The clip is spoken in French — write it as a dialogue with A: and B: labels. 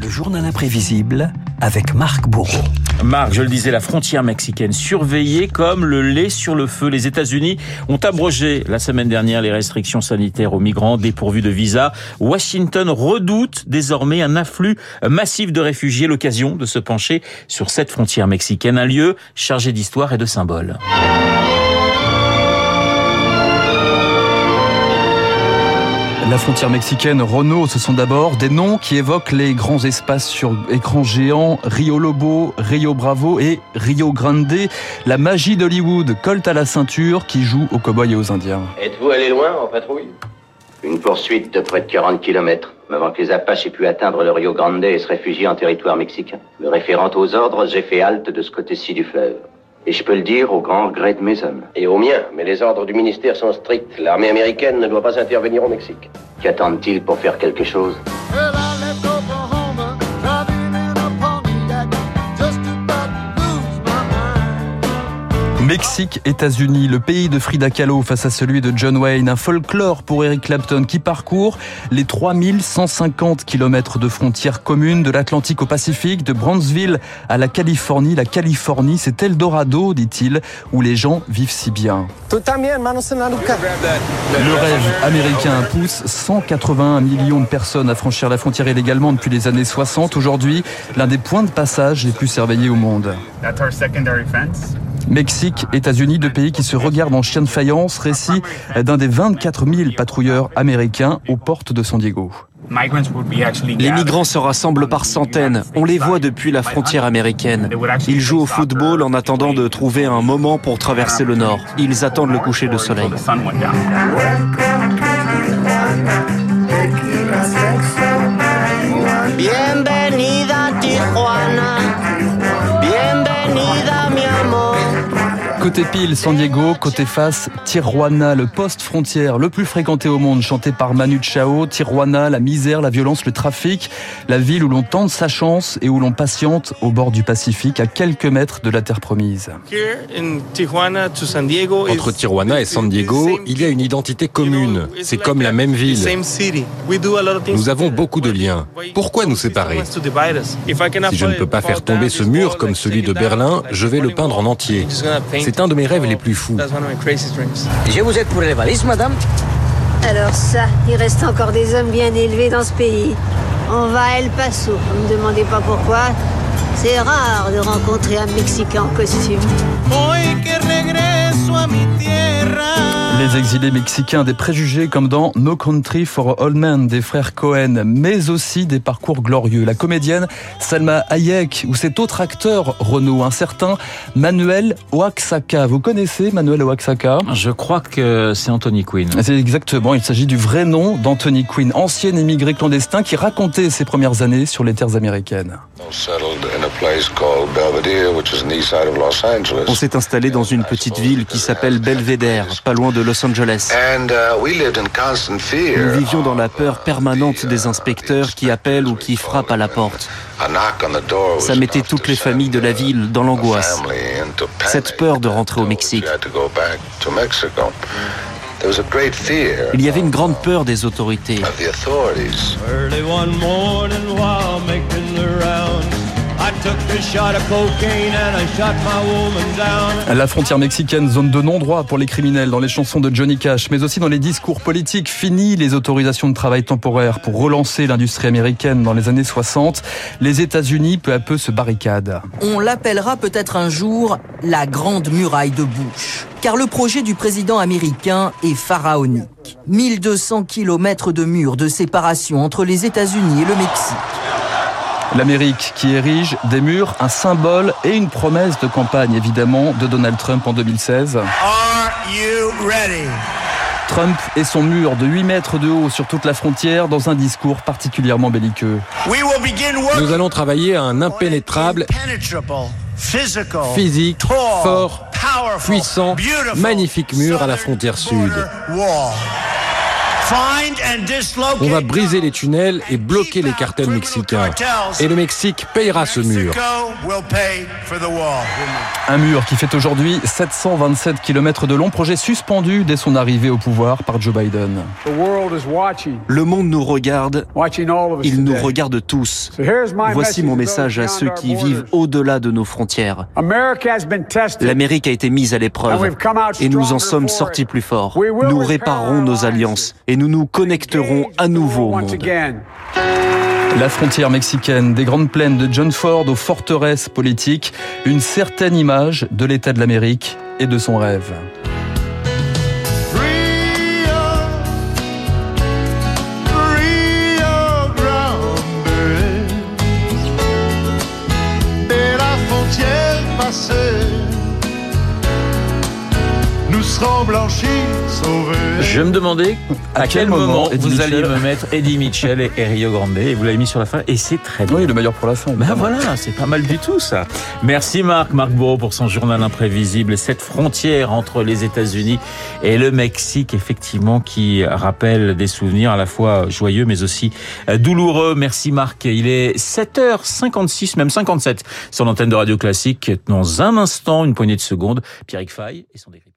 A: Le journal imprévisible avec Marc Bourreau.
B: Marc, je le disais, la frontière mexicaine surveillée comme le lait sur le feu. Les États-Unis ont abrogé la semaine dernière les restrictions sanitaires aux migrants dépourvus de visa. Washington redoute désormais un afflux massif de réfugiés. L'occasion de se pencher sur cette frontière mexicaine, un lieu chargé d'histoire et de symboles.
C: La frontière mexicaine, Renault, ce sont d'abord des noms qui évoquent les grands espaces sur écran géant, Rio Lobo, Rio Bravo et Rio Grande. La magie d'Hollywood, colte à la ceinture, qui joue aux cowboys et aux indiens.
D: Êtes-vous allé loin en patrouille? Une poursuite de près de 40 km, avant que les Apaches aient pu atteindre le Rio Grande et se réfugier en territoire mexicain. Me référant aux ordres, j'ai fait halte de ce côté-ci du fleuve. Et je peux le dire au grand regret de mes hommes. Et au mien, mais les ordres du ministère sont stricts. L'armée américaine ne doit pas intervenir au Mexique. Qu'attendent-ils pour faire quelque chose?
C: Mexique, États-Unis, le pays de Frida Kahlo face à celui de John Wayne, un folklore pour Eric Clapton qui parcourt les 3150 km de frontières communes de l'Atlantique au Pacifique, de Brownsville à la Californie. La Californie, c'est Eldorado, dit-il, où les gens vivent si bien. Le rêve américain pousse 181 millions de personnes à franchir la frontière illégalement depuis les années 60. Aujourd'hui, l'un des points de passage les plus surveillés au monde. Mexique, États-Unis, deux pays qui se regardent en chien de faïence, récit d'un des 24 000 patrouilleurs américains aux portes de San Diego.
E: Les migrants se rassemblent par centaines. On les voit depuis la frontière américaine. Ils jouent au football en attendant de trouver un moment pour traverser le nord. Ils attendent le coucher de soleil.
F: Bienvenida Tijuana.
C: Côté pile, San Diego, côté face, Tijuana, le poste frontière le plus fréquenté au monde, chanté par Manu Chao. Tijuana, la misère, la violence, le trafic, la ville où l'on tente sa chance et où l'on patiente au bord du Pacifique, à quelques mètres de la terre promise.
G: Entre Tijuana et San Diego, il y a une identité commune. C'est comme la même ville. Nous avons beaucoup de liens. Pourquoi nous séparer Si je ne peux pas faire tomber ce mur comme celui de Berlin, je vais le peindre en entier. C'est un de mes rêves les plus fous.
F: Je vous aide pour les valises, madame
H: Alors ça, il reste encore des hommes bien élevés dans ce pays. On va à El Paso. Ne me demandez pas pourquoi. C'est rare de rencontrer un Mexicain en costume.
C: Les exilés mexicains, des préjugés comme dans No Country for Old Men des frères Cohen, mais aussi des parcours glorieux. La comédienne Salma Hayek ou cet autre acteur Renault, un certain Manuel Oaxaca. Vous connaissez Manuel Oaxaca?
B: Je crois que c'est Anthony Quinn.
C: C'est exactement, il s'agit du vrai nom d'Anthony Quinn, ancien émigré clandestin qui racontait ses premières années sur les terres américaines.
E: On s'est installé dans une petite ville qui s'appelle Belvedere, pas loin de Los Angeles. Nous vivions dans la peur permanente des inspecteurs qui appellent ou qui frappent à la porte. Ça mettait toutes les familles de la ville dans l'angoisse. Cette peur de rentrer au Mexique. Il y avait une grande peur des autorités.
C: La frontière mexicaine, zone de non-droit pour les criminels dans les chansons de Johnny Cash, mais aussi dans les discours politiques. Fini les autorisations de travail temporaires pour relancer l'industrie américaine dans les années 60. Les États-Unis, peu à peu, se barricadent.
I: On l'appellera peut-être un jour la Grande Muraille de Bush. Car le projet du président américain est pharaonique. 1200 kilomètres de murs de séparation entre les États-Unis et le Mexique.
C: L'Amérique qui érige des murs, un symbole et une promesse de campagne évidemment de Donald Trump en 2016. Trump et son mur de 8 mètres de haut sur toute la frontière dans un discours particulièrement belliqueux.
G: Nous allons travailler à un impénétrable, physique, fort, puissant, magnifique mur à la frontière sud. On va briser les tunnels et bloquer les cartels mexicains. Et le Mexique payera ce mur.
C: Un mur qui fait aujourd'hui 727 km de long, projet suspendu dès son arrivée au pouvoir par Joe Biden.
E: Le monde nous regarde, il nous regarde tous. Voici mon message à ceux qui vivent au-delà de nos frontières. L'Amérique a été mise à l'épreuve et nous en sommes sortis plus forts. Nous réparerons nos alliances et nous nous connecterons à nouveau au monde.
C: La frontière mexicaine, des grandes plaines de John Ford aux forteresses politiques, une certaine image de l'État de l'Amérique et de son rêve.
B: Je me demandais à, quel, moment, vous alliez me mettre Eddie Mitchell et, Rio Grande et vous l'avez mis sur la fin et c'est très bien.
C: Oui, le meilleur pour la fin.
B: Ben voilà, c'est pas mal du tout ça. Merci Marc, Marc Bourreau pour son journal imprévisible. Cette frontière entre les États-Unis et le Mexique, effectivement, qui rappelle des souvenirs à la fois joyeux mais aussi euh, douloureux. Merci Marc. Il est 7h56, même 57 sur l'antenne de Radio Classique. Dans un instant, une poignée de secondes, Pierre Fay et son décryptage.